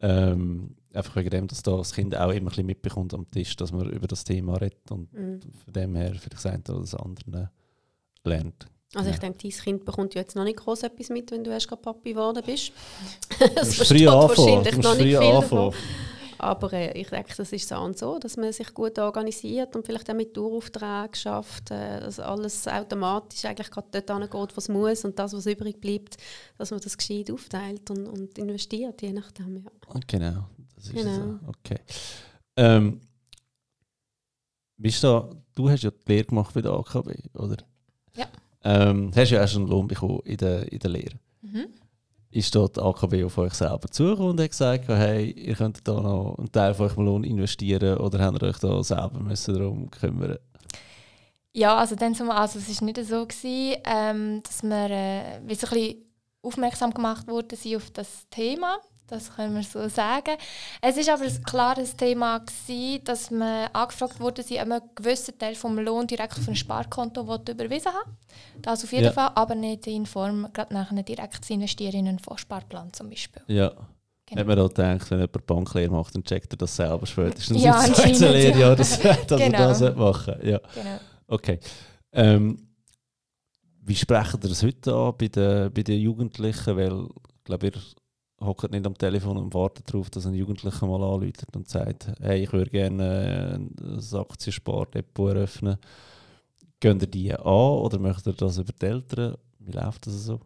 Ähm, einfach wegen dem, dass da das Kind auch immer ein bisschen mitbekommt am Tisch, dass man über das Thema redet und mhm. von dem her vielleicht das eine oder das andere lernt. Also ich denke, dein Kind bekommt ja jetzt noch nicht groß etwas mit, wenn du erst gerade Papi geworden bist. das versteht wahrscheinlich noch nicht viel davon. Aber äh, ich denke, das ist so und so, dass man sich gut organisiert und vielleicht auch mit Daueraufträgen schafft, äh, dass alles automatisch eigentlich gerade dort angeht, was muss und das, was übrig bleibt, dass man das gescheit aufteilt und, und investiert, je nachdem. Ja. Genau, das ist genau. so. Okay. Ähm, bist du, du hast ja die Lehre gemacht bei der AKB, oder? Ja. Ähm, hast ja auch schon einen Lohn bekommen in der, in der Lehre. Mhm ist dort AKW auf euch selber zugekommen und hat gesagt, hey, ihr könnt da noch einen Teil von eurem Lohn investieren oder habt ihr euch da selber müssen darum kümmern? Ja, also dann zum, also es war nicht so, gewesen, ähm, dass wir äh, wie so ein bisschen aufmerksam gemacht wurden auf das Thema. Das können wir so sagen. Es ist aber ein klares Thema gewesen, dass wir angefragt wurde, sie einen gewissen Teil vom Lohn direkt auf ein Sparkonto überwiesen haben. Das auf jeden ja. Fall, aber nicht in Form gerade nachher direkt zu investieren in einen Vorsparplan zum Beispiel. Ja. Genau. Wenn man auch denkt, wenn jemand Banklehre macht, dann checkt er das selber spätestens ja, im zweiten Lehrjahr, ja. dass, dass genau. er das machen ja. Genau. Okay. Ähm, wie sprechen ihr das heute an bei den, bei den Jugendlichen? Weil, ich glaube, ihr hockt nicht am Telefon und wartet darauf, dass ein Jugendlicher mal anruft und sagt, hey, ich würde gerne ein Aktienspardepot eröffnen. Gehen ihr die an oder möchtet ihr das über die Eltern? Wie läuft das so?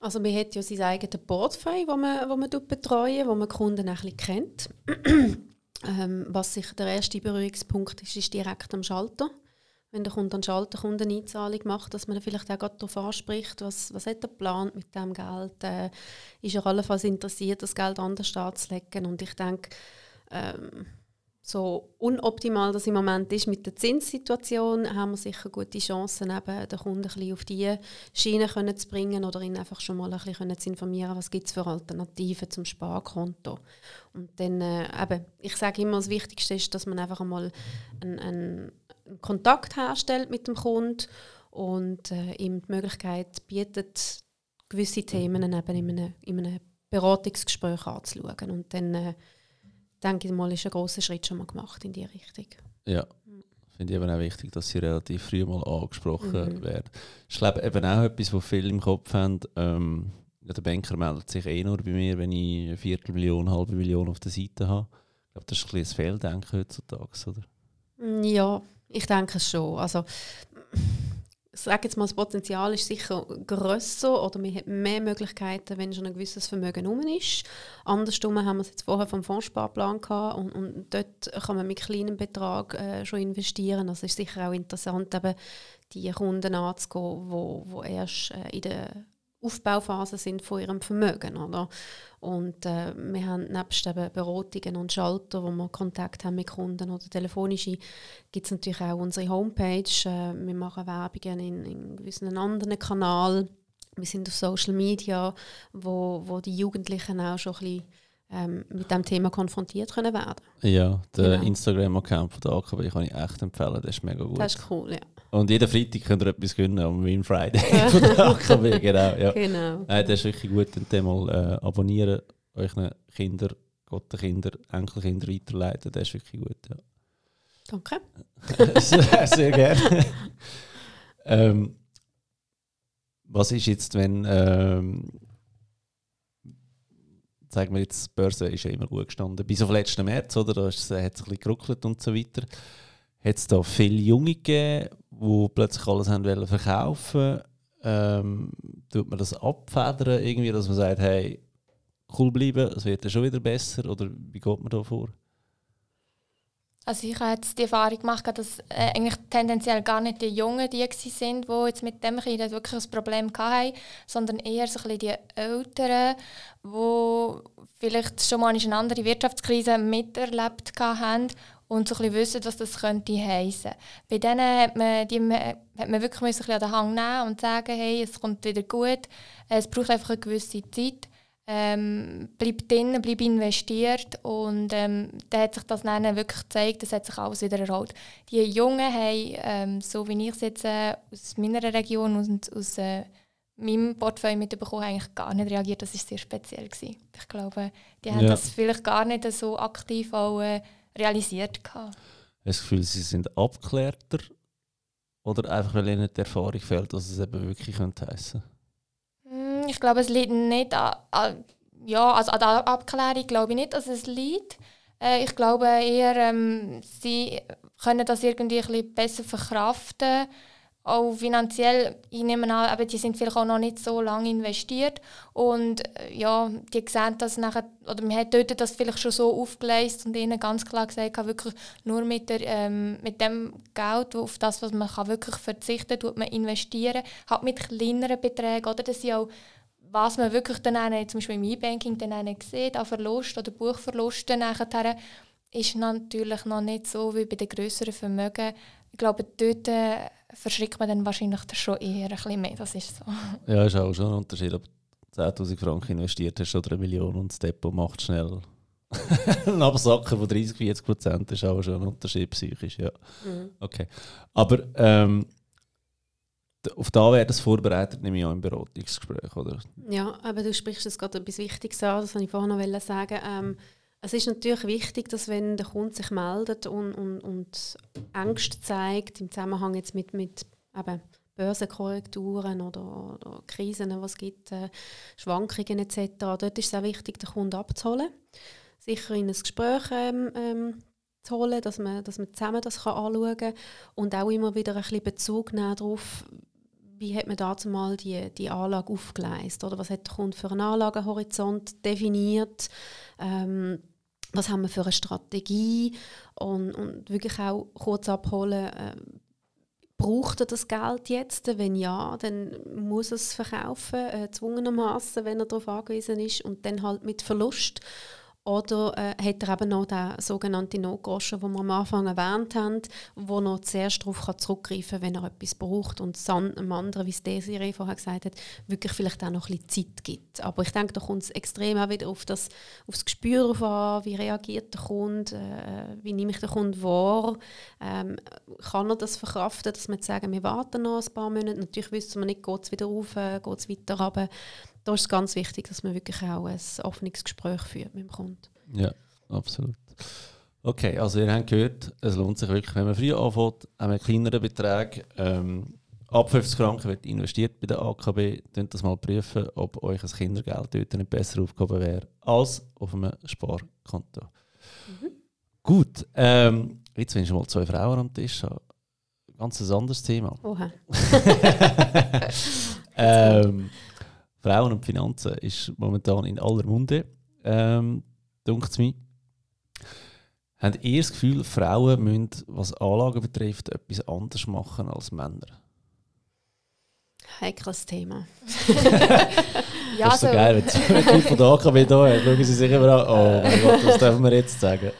Also man hat ja sein eigenes Portfolio, das man, wo man betreuen, wo man Kunden ein bisschen kennt. ähm, was sicher der erste Berührungspunkt ist, ist direkt am Schalter wenn der Kunde an Schalter kommt, eine Einzahlung macht, dass man vielleicht auch darauf anspricht, was, was hat er geplant mit dem Geld, äh, ist er allenfalls interessiert, das Geld anders anzulegen und ich denke, ähm, so unoptimal das im Moment ist mit der Zinssituation, haben wir sicher gute Chancen, eben den Kunden ein bisschen auf diese Schiene können zu bringen oder ihn einfach schon mal ein bisschen zu informieren, was gibt es für Alternativen zum Sparkonto. Und dann, äh, eben, ich sage immer, das Wichtigste ist, dass man einfach einmal einen, einen Kontakt herstellt mit dem Kunden und äh, ihm die Möglichkeit bietet, gewisse Themen eben in einem, in einem Beratungsgespräch anzuschauen. Und dann äh, denke ich mal, ist ein großer Schritt schon mal gemacht in die Richtung. Ja, finde ich eben auch wichtig, dass sie relativ früh mal angesprochen mhm. werden. Ich glaube eben auch etwas, was viele im Kopf haben. Ähm, der Banker meldet sich eh nur bei mir, wenn ich eine Viertelmillion, eine halbe Million auf der Seite habe. Ich glaube, das ist ein bisschen ein Fehldenken heutzutage, oder? Ja, ich denke schon. Also, ich sage jetzt mal, das Potenzial ist sicher grösser oder man hat mehr Möglichkeiten, wenn schon ein gewisses Vermögen herum ist. Andersrum haben wir es jetzt vorher vom Fondssparplan gehabt und, und dort kann man mit kleinem Betrag äh, schon investieren. Also ist sicher auch interessant, eben die Kunden anzugehen, die, die erst äh, in der Aufbauphase sind von ihrem Vermögen. Oder? Und äh, wir haben nebst eben Beratungen und Schalter, wo wir Kontakt haben mit Kunden oder telefonische, gibt es natürlich auch unsere Homepage. Äh, wir machen Werbungen in, in gewissen anderen Kanälen. Wir sind auf Social Media, wo, wo die Jugendlichen auch schon ein bisschen ähm, mit dem Thema konfrontiert können werden. Ja, der genau. Instagram-Account von der AKB kann ich echt empfehlen, das ist mega gut. Das ist cool, ja. Und jeden Freitag könnt ihr etwas gewinnen am Win Friday von der AKB, genau. Ja. genau. Nein, das ist wirklich gut, dann mal äh, abonnieren, euren Kinder, Gottenkinder, Enkelkinder weiterleiten, das ist wirklich gut, ja. Danke. sehr, sehr gerne. ähm, was ist jetzt, wenn, ähm, sagen wir jetzt, die Börse ist ja immer gut gestanden, bis auf letzten März, oder? Da hat es ein bisschen geruckelt und so weiter. Hat es da viele Junge gegeben, die plötzlich alles wollen verkaufen ähm, tut man das abfedern, irgendwie, dass man sagt, hey, cool bleiben, es wird ja schon wieder besser, oder wie geht man da vor? Also ich habe jetzt die Erfahrung gemacht, dass äh, eigentlich tendenziell gar nicht die Jungen die sind, die jetzt mit dem Kind wirklich ein Problem hatten, sondern eher so ein die Älteren, die vielleicht schon mal eine andere Wirtschaftskrise miterlebt haben und so ein bisschen wissen, was das könnte heissen. Bei denen hat man, die, hat man wirklich ein bisschen an den Hang nehmen und sagen, hey, es kommt wieder gut, es braucht einfach eine gewisse Zeit ähm, bleib drin, bleib investiert und ähm, dann hat sich das dann wirklich gezeigt, das hat sich alles wieder erholt. Die Jungen haben, ähm, so wie ich es jetzt äh, aus meiner Region und aus äh, meinem Portfolio mitbekommen, eigentlich gar nicht reagiert. Das war sehr speziell. Gewesen. Ich glaube, die haben das vielleicht gar nicht so aktiv auch, äh, realisiert. Hast du das Gefühl, sie sind abgeklärter oder einfach, weil ihnen die Erfahrung fehlt, dass es eben wirklich heissen könnte? Ich glaube, es liegt nicht an, an ja, also an der Abklärung glaube ich nicht, dass es liegt. Äh, ich glaube eher, ähm, sie können das irgendwie ein bisschen besser verkraften auch finanziell, ich nehme an, aber die sind vielleicht auch noch nicht so lange investiert. Und äh, ja, die sehen das nachher, oder man hat dort das vielleicht schon so aufgeleistet und ihnen ganz klar gesagt, wirklich nur mit, der, ähm, mit dem Geld, auf das, was man kann wirklich verzichten kann, man investieren, halt mit kleineren Beträgen, oder, dass sie auch was man wirklich dann auch, zum Beispiel im E-Banking dann sieht, an Verlust oder Buchverlusten nachher, ist natürlich noch nicht so wie bei den größeren Vermögen, ich glaube, dort äh, verschrickt man dann wahrscheinlich schon eher ein bisschen mehr. Das ist so. Ja, ist auch schon ein Unterschied. Ob 10.000 Franken investiert hast oder eine Million und das Depot macht schnell ein Absacken von 30, 40 Prozent ist auch schon ein Unterschied psychisch. Ja. Mhm. Okay. Aber ähm, auf da wäre das vorbereitet, nehme ich auch im Beratungsgespräch, oder? Ja, aber du sprichst jetzt gerade etwas Wichtiges an, das wollte ich vorhin noch sagen. Ähm, es ist natürlich wichtig, dass wenn der Kunde sich meldet und, und, und Ängste zeigt, im Zusammenhang jetzt mit, mit eben Börsenkorrekturen oder, oder Krisen, es gibt, äh, Schwankungen etc., dort ist es auch wichtig, den Kunden abzuholen. Sicher in ein Gespräch ähm, ähm, zu holen, dass man, dass man zusammen das kann anschauen kann und auch immer wieder ein bisschen Bezug nehmen darauf, wie hat man dazu mal die, die Anlage aufgeleistet oder was hat der Kunde für einen Anlagenhorizont definiert, ähm, was haben wir für eine Strategie und, und wirklich auch kurz abholen, äh, braucht er das Geld jetzt? Wenn ja, dann muss er es verkaufen, äh, zwungenermaßen, wenn er darauf angewiesen ist und dann halt mit Verlust. Oder äh, hat er eben noch den sogenannten Notgroschen, den wir am Anfang erwähnt haben, wo er zuerst darauf zurückgreifen kann, wenn er etwas braucht und es einem anderen, wie es Desiree vorher gesagt hat, wirklich vielleicht auch noch ein bisschen Zeit gibt. Aber ich denke, da kommt es extrem auch wieder auf das, auf das Gespür an, wie reagiert der Kunde, äh, wie nehme ich den Kunden wahr, ähm, kann er das verkraften, dass wir sagen, wir warten noch ein paar Monate. Natürlich wissen wir nicht, geht es wieder rauf, äh, geht es weiter runter da ist es ganz wichtig, dass man wirklich auch ein offenes Gespräch führt mit dem Kunden. Ja, absolut. Okay, also ihr habt gehört, es lohnt sich wirklich, wenn man früh anfängt, auch mit kleineren Beträgen, ähm, ab 50 Franken wird investiert bei der AKB, könnt das mal prüfen, ob euch ein Kindergeld dort nicht besser aufgehoben wäre als auf einem Sparkonto. Mhm. Gut, ähm, jetzt wenn ich mal zwei Frauen am Tisch habe, ganz ein anderes Thema. Oha. ähm, Frauen und Finanzen ist momentan in aller Munde, ähm, denkt es mir. Habt ihr das Gefühl, Frauen müssen, was Anlagen betrifft, etwas anders machen als Männer? Heikles Thema. ja, das ist so, so geil, wenn die von der AKW da hat, schauen sie sich immer an, oh mein Gott, was dürfen wir jetzt sagen?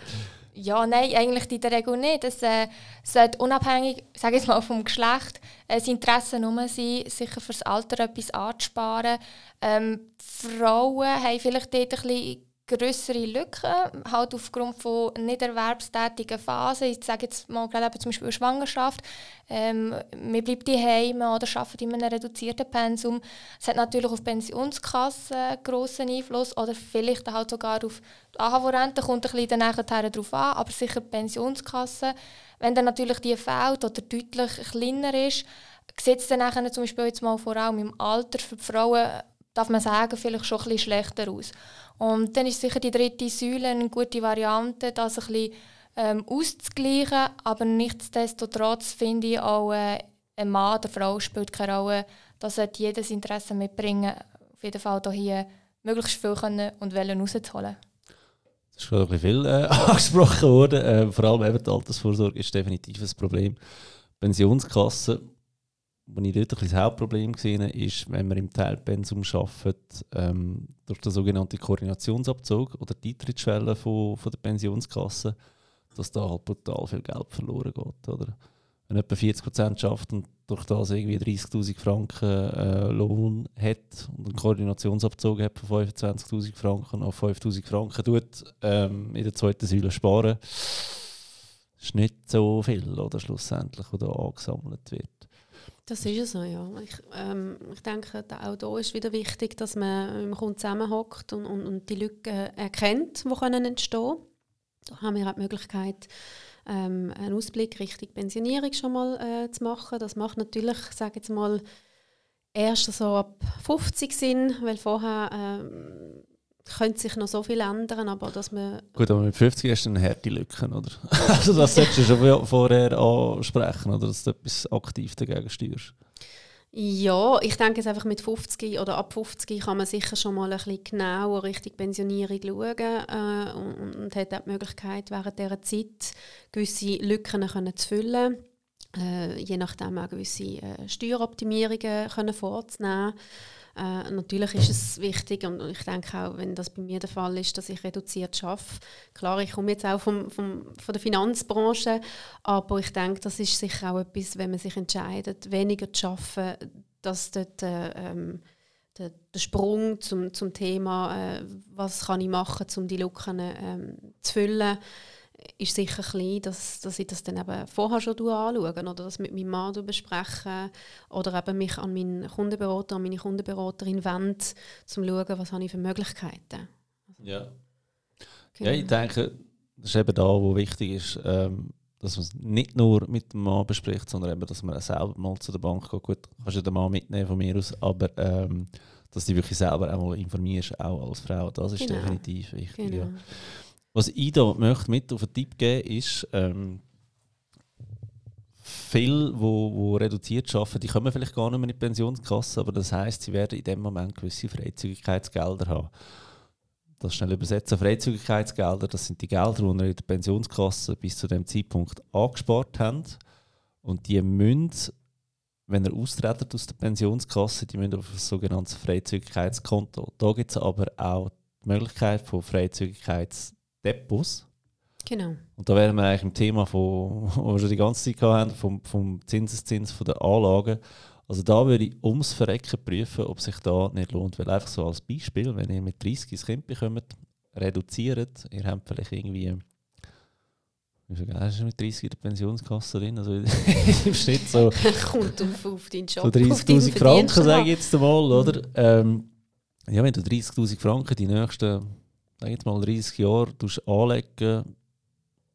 Ja, nein, eigentlich in der Regel nicht. Es äh, sollte unabhängig, sage ich mal, vom Geschlecht, äh, Interesse nur sein, sicher fürs Alter etwas anzusparen. Ähm, Frauen haben vielleicht dort ein bisschen größere Lücken, halt aufgrund von nicht erwerbstätigen Phasen. Ich sage jetzt mal gerade zum Beispiel Schwangerschaft. Ähm, man bleibt daheim oder arbeitet in einem reduzierten Pensum. Es hat natürlich auf Pensionskassen grossen Einfluss oder vielleicht halt sogar auf die AHV-Rente, kommt ein bisschen nachher darauf an, aber sicher die Pensionskasse. Wenn dann natürlich die fehlt oder deutlich kleiner ist, sieht es dann nachher zum Beispiel jetzt mal vor allem im Alter für die Frauen, darf man sagen, vielleicht schon ein bisschen schlechter aus. Und dann ist sicher die dritte Säule eine gute Variante, das ein bisschen ähm, auszugleichen. Aber nichtsdestotrotz finde ich auch, äh, ein Mann oder Frau spielt keine Rolle. Da sollte jedes Interesse mitbringen, auf jeden Fall hier möglichst viel können und wollen rauszuholen. Das ist schon ein bisschen viel äh, angesprochen worden. Äh, vor allem eben die Altersvorsorge ist definitiv ein Problem. Pensionskassen was ich dort ein das Hauptproblem gesehen habe, ist, wenn man im Teilpensum arbeitet, ähm, durch den sogenannten Koordinationsabzug oder die Eintrittsschwelle von, von der Pensionskasse, dass da halt brutal viel Geld verloren geht. Oder? Wenn etwa 40% schafft und durch das irgendwie 30'000 Franken äh, Lohn hat und einen Koordinationsabzug hat von 25'000 Franken auf 5'000 Franken tut, ähm, in der zweiten Säule sparen, ist nicht so viel, oder schlussendlich, was da angesammelt wird. Das ist so, ja. Ich, ähm, ich denke, auch hier ist wieder wichtig, dass man dem Kunden zusammenhockt und, und, und die Lücken erkennt, die können entstehen Da haben wir auch die Möglichkeit, ähm, einen Ausblick Richtung Pensionierung schon mal äh, zu machen. Das macht natürlich, sage jetzt mal, erst so ab 50 Sinn, weil vorher ähm, könnte sich noch so viel ändern, aber dass man... Gut, aber mit 50 hast du eine harte Lücke, oder? also das solltest du schon vorher ansprechen, oder dass du etwas aktiv dagegen steuerst. Ja, ich denke jetzt einfach mit 50 oder ab 50 kann man sicher schon mal ein bisschen genauer Richtung Pensionierung schauen äh, und, und, hat auch die Möglichkeit, während dieser Zeit gewisse Lücken können zu füllen, äh, je nachdem auch gewisse äh, Steueroptimierungen können vorzunehmen Äh, natürlich ist es wichtig und ich denke auch, wenn das bei mir der Fall ist, dass ich reduziert arbeite. Klar, ich komme jetzt auch vom, vom, von der Finanzbranche, aber ich denke, das ist sicher auch etwas, wenn man sich entscheidet, weniger zu arbeiten, dass dort äh, ähm, der, der, Sprung zum, zum Thema, äh, was kann ich machen, um die Lücken ähm, zu füllen, ist sicher klein, dass, dass ich das dann eben vorher schon anschaue oder das mit meinem Mann bespreche oder eben mich an meinen Kundenberater, an meine Kundenberaterin wende, um zu schauen, was habe ich für Möglichkeiten. Ja. Genau. ja, ich denke, das ist eben da, wo wichtig ist, ähm, dass man es nicht nur mit dem Mann bespricht, sondern eben, dass man selber mal zu der Bank geht. Gut, kannst du den Mann mitnehmen von mir aus, aber ähm, dass du wirklich selber einmal informierst, auch als Frau, das ist genau. definitiv wichtig. Genau. Ja. Was ich da möchte mit auf einen Tipp geben ist, ähm, viele, die wo, wo reduziert arbeiten, die kommen vielleicht gar nicht mehr in die Pensionskasse, aber das heißt, sie werden in dem Moment gewisse Freizügigkeitsgelder haben. Das schnell übersetzen, Freizügigkeitsgelder, das sind die Gelder, die wir in der Pensionskasse bis zu dem Zeitpunkt angespart haben. Und die müssen, wenn er austritt aus der Pensionskasse, die müssen auf ein sogenanntes Freizügigkeitskonto. Da gibt es aber auch die Möglichkeit von Freizügigkeits Depots. Genau. Und da wären wir eigentlich im Thema, von, wo wir schon die ganze Zeit hatten, vom, vom Zinseszins von der Anlagen. Also da würde ich ums Verrecken prüfen, ob sich da nicht lohnt. Weil einfach so als Beispiel, wenn ihr mit 30 ein Kind bekommt, reduziert, ihr habt vielleicht irgendwie wie viel Geld mit 30 in der Pensionskasse drin? Also im Schnitt so... Kommt auf, auf deinen Job, So 30'000 Franken, sage ich jetzt einmal, oder? Ähm, ja, wenn du 30'000 Franken die nächsten sag jetzt mal 30 Jahre anlegen,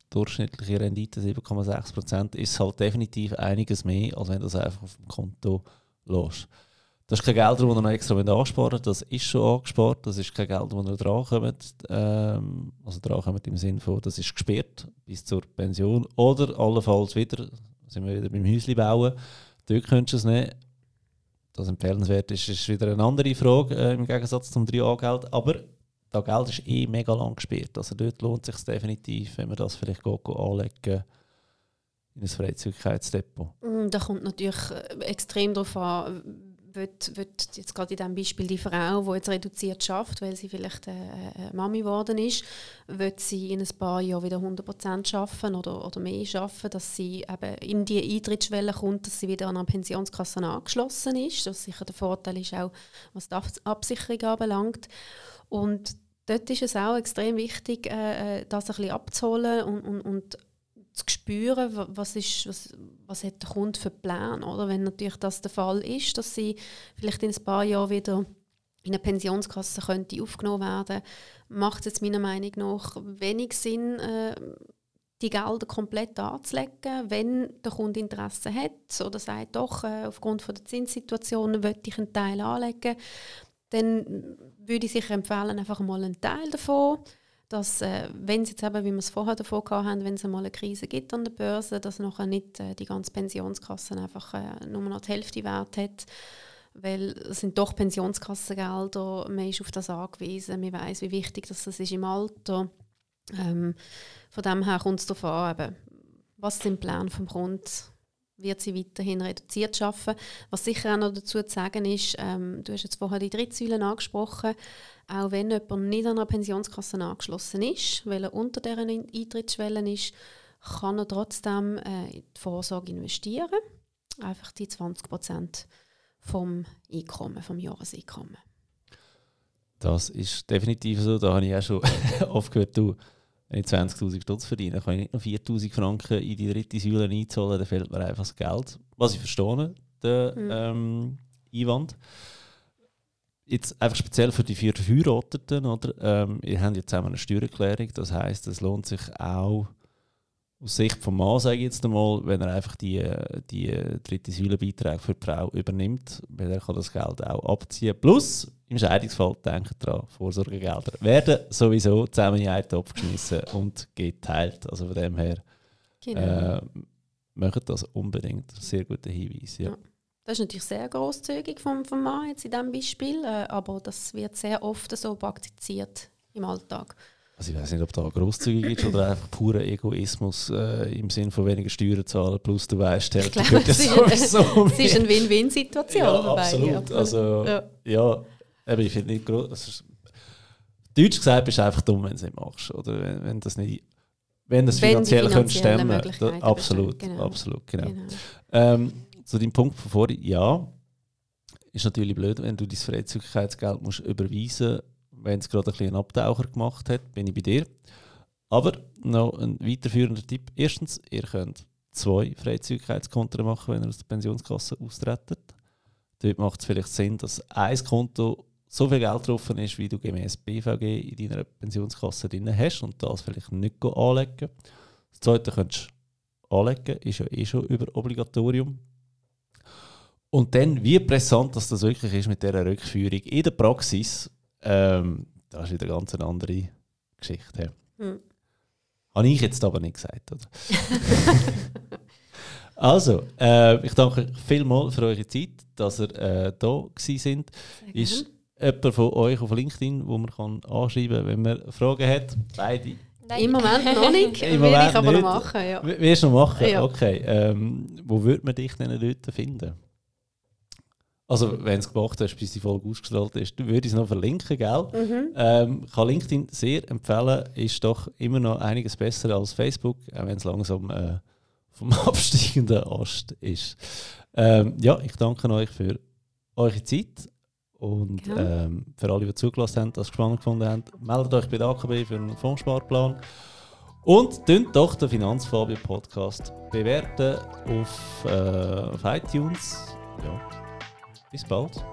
durchschnittliche Rendite 7,6%, ist halt definitiv einiges mehr, als wenn du das einfach auf dem Konto lässt. Das ist kein Geld, das ihr noch extra ansparen das ist schon angespart, das ist kein Geld, das ihr drankommt, ähm, also drankommt im Sinne von, das ist gesperrt bis zur Pension. Oder allenfalls wieder, sind wir wieder beim Häusli bauen, dort könntest du es nehmen. Das empfehlenswert ist, ist wieder eine andere Frage äh, im Gegensatz zum 3A-Geld, aber das Geld ist eh mega lang gespielt. Also dort lohnt es sich definitiv, wenn man das vielleicht geht anlegen in ein Freizügigkeitsdepot. Mm, da kommt natürlich äh, extrem darauf an, wird, wird jetzt gerade in diesem Beispiel die Frau, die jetzt reduziert schafft, weil sie vielleicht äh, eine äh, Mami geworden ist, wird sie in ein paar Jahren wieder 100% arbeiten oder, oder mehr arbeiten, dass sie eben in die Eintrittsschwelle kommt, dass sie wieder an einer Pensionskasse angeschlossen ist. Das sicher der Vorteil ist auch, was die Absicherung anbelangt. Und dort ist es auch extrem wichtig, äh, äh, das ein bisschen abzuholen und, und, und zu spüren, was, ist, was, was hat der Kunde für Plan, oder? Wenn natürlich das der Fall ist, dass sie vielleicht in ein paar Jahren wieder in eine Pensionskasse könnte aufgenommen werden, macht es meiner Meinung nach wenig Sinn, äh, die Gelder komplett anzulegen, wenn der Kunde Interesse hat oder sagt, doch, äh, aufgrund von der Zinssituation möchte ich einen Teil anlegen, dann würde ich sicher empfehlen, einfach mal einen Teil davon, dass, äh, wenn es jetzt eben, wie wir es vorher davon hatten, wenn es einmal eine Krise gibt an der Börse, dass nachher nicht äh, die ganze Pensionskasse einfach äh, nur noch die Hälfte wert hat, weil es sind doch Pensionskassengelder, man ist auf das angewiesen, man weiß, wie wichtig das ist im Alter. Ähm, von dem her kommt es darauf an, eben, was sind die Pläne vom Kunden, wird sie weiterhin reduziert arbeiten. Was sicher auch noch dazu zu sagen ist, ähm, du hast jetzt vorher die Drittsäulen angesprochen, auch wenn jemand nicht an einer Pensionskasse angeschlossen ist, weil er unter deren Eintrittsschwellen ist, kann er trotzdem äh, in die Vorsorge investieren. Einfach die 20 Prozent vom Einkommen, vom Jahreseinkommen. Das ist definitiv so. Da habe ich auch schon oft gehört, du, wenn ich 20'000 Stutz verdiene, kann ich nicht noch 4'000 Franken in die dritte Säule einzahlen, dann fehlt mir einfach das Geld. Was ich verstehe, der mhm. ähm, Einwand. Jetzt einfach speziell für die vier Verheirateten, oder? Ähm, ihr habt jetzt zusammen eine Steuererklärung, das heisst, es lohnt sich auch aus Sicht vom Mann, sage ich jetzt einmal, wenn er einfach die, die dritte Säulenbeiträge für die Frau übernimmt, weil er kann das Geld auch abziehen. Plus, im Scheidungsfall, denkt dran, Vorsorgegelder werden sowieso zusammen in einen Topf geschmissen und geteilt. Also von dem her genau. äh, das unbedingt. Sehr guter Hinweis. Ja. ja. Das ist natürlich sehr großzügig vom, vom Mann jetzt in diesem Beispiel, äh, aber das wird sehr oft so praktiziert im Alltag. Also ich weiß nicht, ob da grosszügig ist oder einfach purer Egoismus äh, im Sinne von weniger Steuern zahlen, plus du weißt, der glaube, es ist, eine Win-Win-Situation. Ja, absolut. Also, ja, ja eben, ich finde nicht groß. Deutsch gesagt bist du einfach dumm, wenn du es nicht machst. Oder wenn, wenn das nicht wenn das finanziell könnte stemmen da, absolut, genau. absolut, genau. genau. Ähm, zu dem Punkt von vorhin, ja, ist natürlich blöd, wenn du dein Freizügigkeitsgeld musst überweisen wenn es gerade ein bisschen Abtaucher gemacht hat, bin ich bei dir. Aber noch ein weiterführender Tipp. Erstens, ihr könnt zwei Freizügigkeitskonten machen, wenn ihr aus der Pensionskasse austretet. Dort macht es vielleicht Sinn, dass ein Konto so viel Geld drauf ist, wie du gemäß BVG in deiner Pensionskasse drin hast und das vielleicht nicht anlegen. Das zweite könntest du anlegen, ist ja eh schon über Obligatorium. Und dann, wie präsent dass das wirklich ist mit dieser Rückführung in der Praxis, ähm, das ist wieder eine ganz andere Geschichte. Hm. Habe ich jetzt aber nicht gesagt, oder? also, äh, ich danke vielmals für eure Zeit, dass ihr äh, da sind. Ist jemand von euch auf LinkedIn, wo man kann anschreiben kann, wenn man Fragen hat? Beide. Nein. Im Moment noch nicht, Im will ich aber nicht. noch machen. Ja. Willst du noch machen? Ja. Okay. Ähm, wo würde man dich denn dort finden? Also, wenn es gemacht hast, bis die Folge ausgestrahlt ist, würde ich es noch verlinken, gell? Mhm. Ähm, kann LinkedIn sehr empfehlen, ist doch immer noch einiges besser als Facebook, auch wenn es langsam äh, vom absteigenden Ast ist. Ähm, ja, ich danke euch für eure Zeit und ja. ähm, für alle, die zugelassen haben, das spannend gefunden haben. Meldet euch bei der AKB für einen Fondssparplan. Und tönt doch den Finanzfabio Podcast bewerten auf, äh, auf iTunes. Ja. Bis bald.